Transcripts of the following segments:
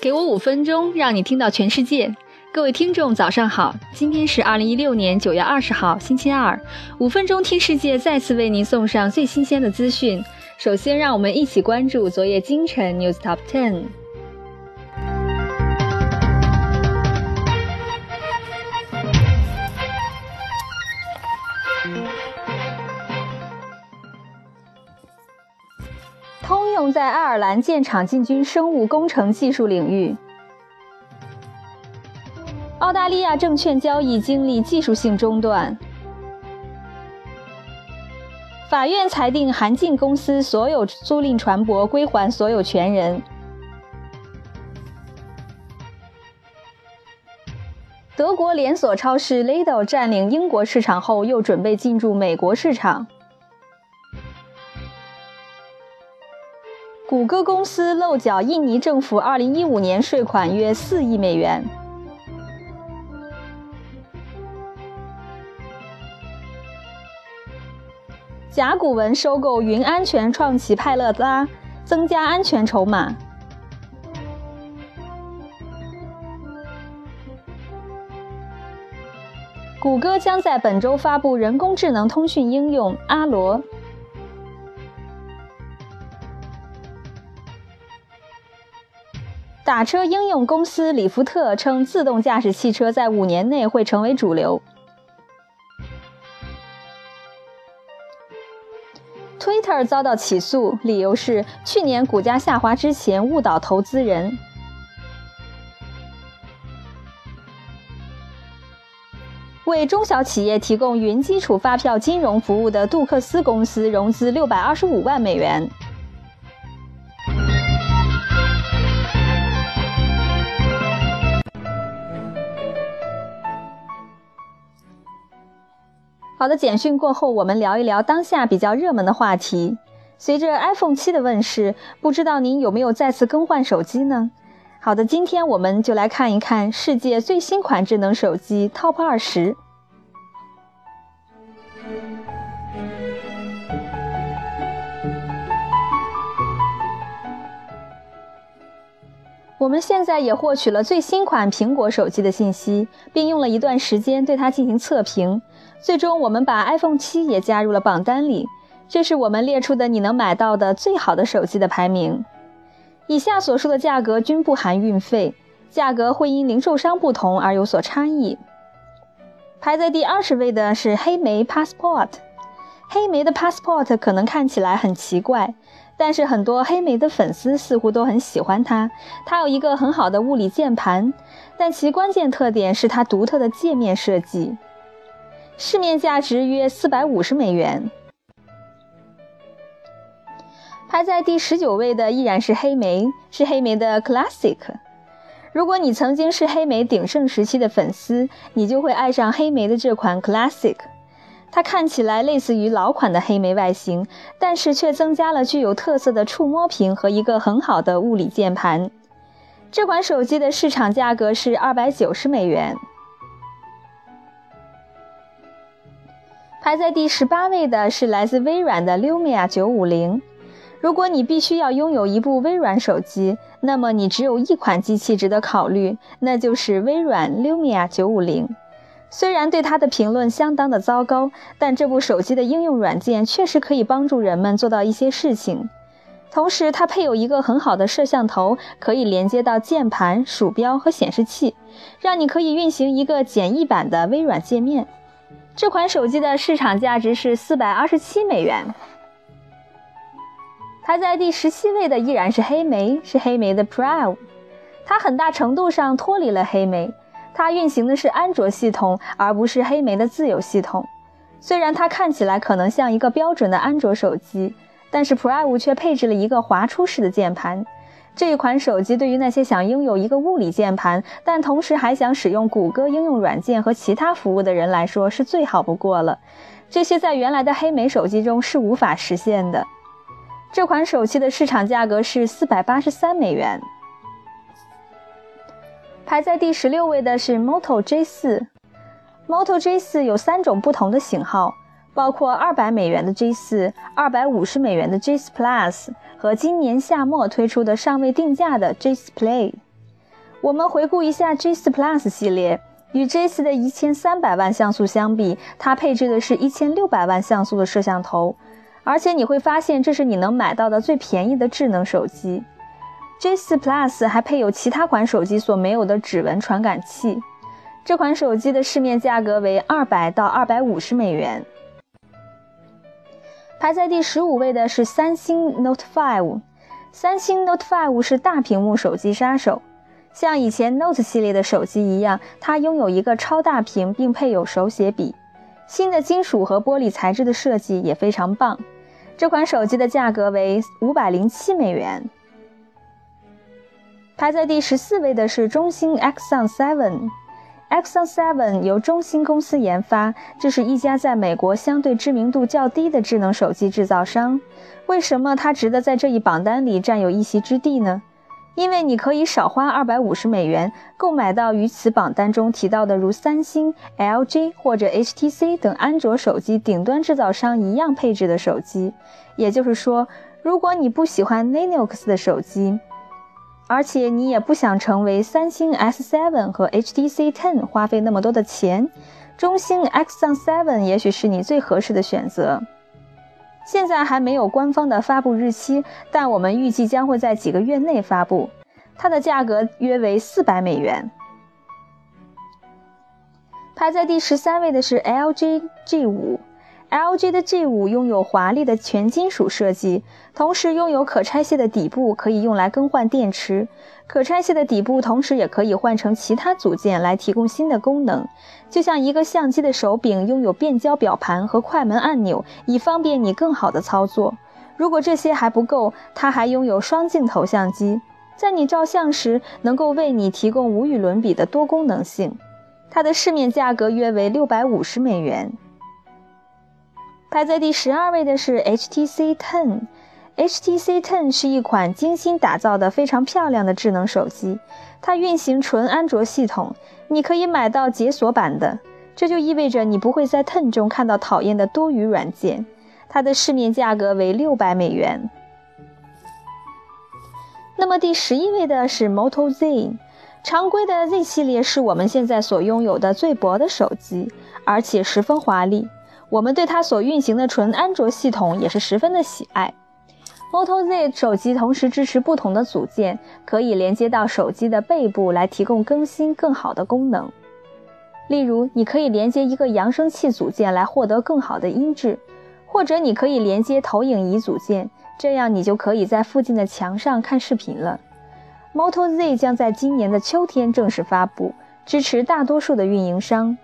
给我五分钟，让你听到全世界。各位听众，早上好！今天是二零一六年九月二十号，星期二。五分钟听世界，再次为您送上最新鲜的资讯。首先，让我们一起关注昨夜今晨 News Top Ten。通用在爱尔兰建厂进军生物工程技术领域。澳大利亚证券交易经历技术性中断。法院裁定韩进公司所有租赁船舶归还所有权人。德国连锁超市 Lidl 占领英国市场后，又准备进驻美国市场。谷歌公司漏缴印尼政府2015年税款约4亿美元。甲骨文收购云安全创启派乐拉，增加安全筹码。谷歌将在本周发布人工智能通讯应用阿罗。打车应用公司里福特称，自动驾驶汽车在五年内会成为主流。Twitter 遭到起诉，理由是去年股价下滑之前误导投资人。为中小企业提供云基础发票金融服务的杜克斯公司融资六百二十五万美元。好的，简讯过后，我们聊一聊当下比较热门的话题。随着 iPhone 七的问世，不知道您有没有再次更换手机呢？好的，今天我们就来看一看世界最新款智能手机 Top 二十。我们现在也获取了最新款苹果手机的信息，并用了一段时间对它进行测评。最终，我们把 iPhone 七也加入了榜单里。这是我们列出的你能买到的最好的手机的排名。以下所述的价格均不含运费，价格会因零售商不同而有所差异。排在第二十位的是黑莓 Passport。黑莓的 Passport 可能看起来很奇怪。但是很多黑莓的粉丝似乎都很喜欢它。它有一个很好的物理键盘，但其关键特点是它独特的界面设计。市面价值约四百五十美元。排在第十九位的依然是黑莓，是黑莓的 Classic。如果你曾经是黑莓鼎盛时期的粉丝，你就会爱上黑莓的这款 Classic。它看起来类似于老款的黑莓外形，但是却增加了具有特色的触摸屏和一个很好的物理键盘。这款手机的市场价格是二百九十美元。排在第十八位的是来自微软的 Lumia 九五零。如果你必须要拥有一部微软手机，那么你只有一款机器值得考虑，那就是微软 Lumia 九五零。虽然对它的评论相当的糟糕，但这部手机的应用软件确实可以帮助人们做到一些事情。同时，它配有一个很好的摄像头，可以连接到键盘、鼠标和显示器，让你可以运行一个简易版的微软界面。这款手机的市场价值是四百二十七美元。排在第十七位的依然是黑莓，是黑莓的 Pro，它很大程度上脱离了黑莓。它运行的是安卓系统，而不是黑莓的自有系统。虽然它看起来可能像一个标准的安卓手机，但是 Private 却配置了一个滑出式的键盘。这一款手机对于那些想拥有一个物理键盘，但同时还想使用谷歌应用软件和其他服务的人来说是最好不过了。这些在原来的黑莓手机中是无法实现的。这款手机的市场价格是四百八十三美元。排在第十六位的是 Moto G4。Moto G4 有三种不同的型号，包括二百美元的 G4、二百五十美元的 G4 Plus 和今年夏末推出的尚未定价的 G4 Play。我们回顾一下 J4 Plus 系列，与 J4 的一千三百万像素相比，它配置的是一千六百万像素的摄像头，而且你会发现这是你能买到的最便宜的智能手机。J4 Plus 还配有其他款手机所没有的指纹传感器。这款手机的市面价格为二百到二百五十美元。排在第十五位的是三星 Note 5。三星 Note 5是大屏幕手机杀手，像以前 Note 系列的手机一样，它拥有一个超大屏，并配有手写笔。新的金属和玻璃材质的设计也非常棒。这款手机的价格为五百零七美元。排在第十四位的是中兴 Axon 7。Axon 7由中兴公司研发，这是一家在美国相对知名度较低的智能手机制造商。为什么它值得在这一榜单里占有一席之地呢？因为你可以少花二百五十美元购买到与此榜单中提到的如三星、LG 或者 HTC 等安卓手机顶端制造商一样配置的手机。也就是说，如果你不喜欢 Linux 的手机，而且你也不想成为三星 S7 和 HTC Ten 花费那么多的钱，中兴 x o n 7也许是你最合适的选择。现在还没有官方的发布日期，但我们预计将会在几个月内发布。它的价格约为四百美元。排在第十三位的是 LG G5。LG 的 G5 拥有华丽的全金属设计，同时拥有可拆卸的底部，可以用来更换电池。可拆卸的底部同时也可以换成其他组件来提供新的功能，就像一个相机的手柄拥有变焦表盘和快门按钮，以方便你更好的操作。如果这些还不够，它还拥有双镜头相机，在你照相时能够为你提供无与伦比的多功能性。它的市面价格约为六百五十美元。排在第十二位的是 HTC Ten。HTC Ten 是一款精心打造的非常漂亮的智能手机，它运行纯安卓系统，你可以买到解锁版的，这就意味着你不会在 Ten 中看到讨厌的多余软件。它的市面价格为六百美元。那么第十一位的是 Moto Z。常规的 Z 系列是我们现在所拥有的最薄的手机，而且十分华丽。我们对它所运行的纯安卓系统也是十分的喜爱。Moto Z 手机同时支持不同的组件，可以连接到手机的背部来提供更新更好的功能。例如，你可以连接一个扬声器组件来获得更好的音质，或者你可以连接投影仪组件，这样你就可以在附近的墙上看视频了。Moto Z 将在今年的秋天正式发布，支持大多数的运营商。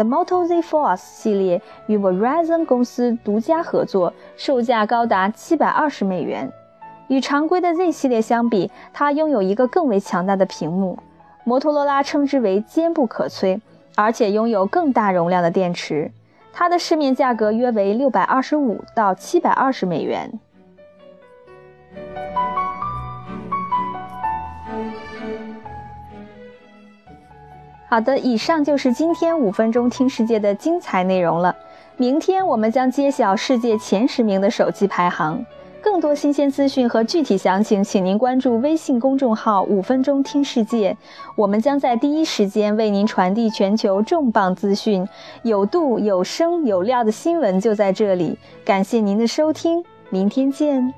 The Moto Z Force 系列与 Verizon 公司独家合作，售价高达七百二十美元。与常规的 Z 系列相比，它拥有一个更为强大的屏幕，摩托罗拉称之为坚不可摧，而且拥有更大容量的电池。它的市面价格约为六百二十五到七百二十美元。好的，以上就是今天五分钟听世界的精彩内容了。明天我们将揭晓世界前十名的手机排行。更多新鲜资讯和具体详情，请您关注微信公众号“五分钟听世界”，我们将在第一时间为您传递全球重磅资讯，有度、有声、有料的新闻就在这里。感谢您的收听，明天见。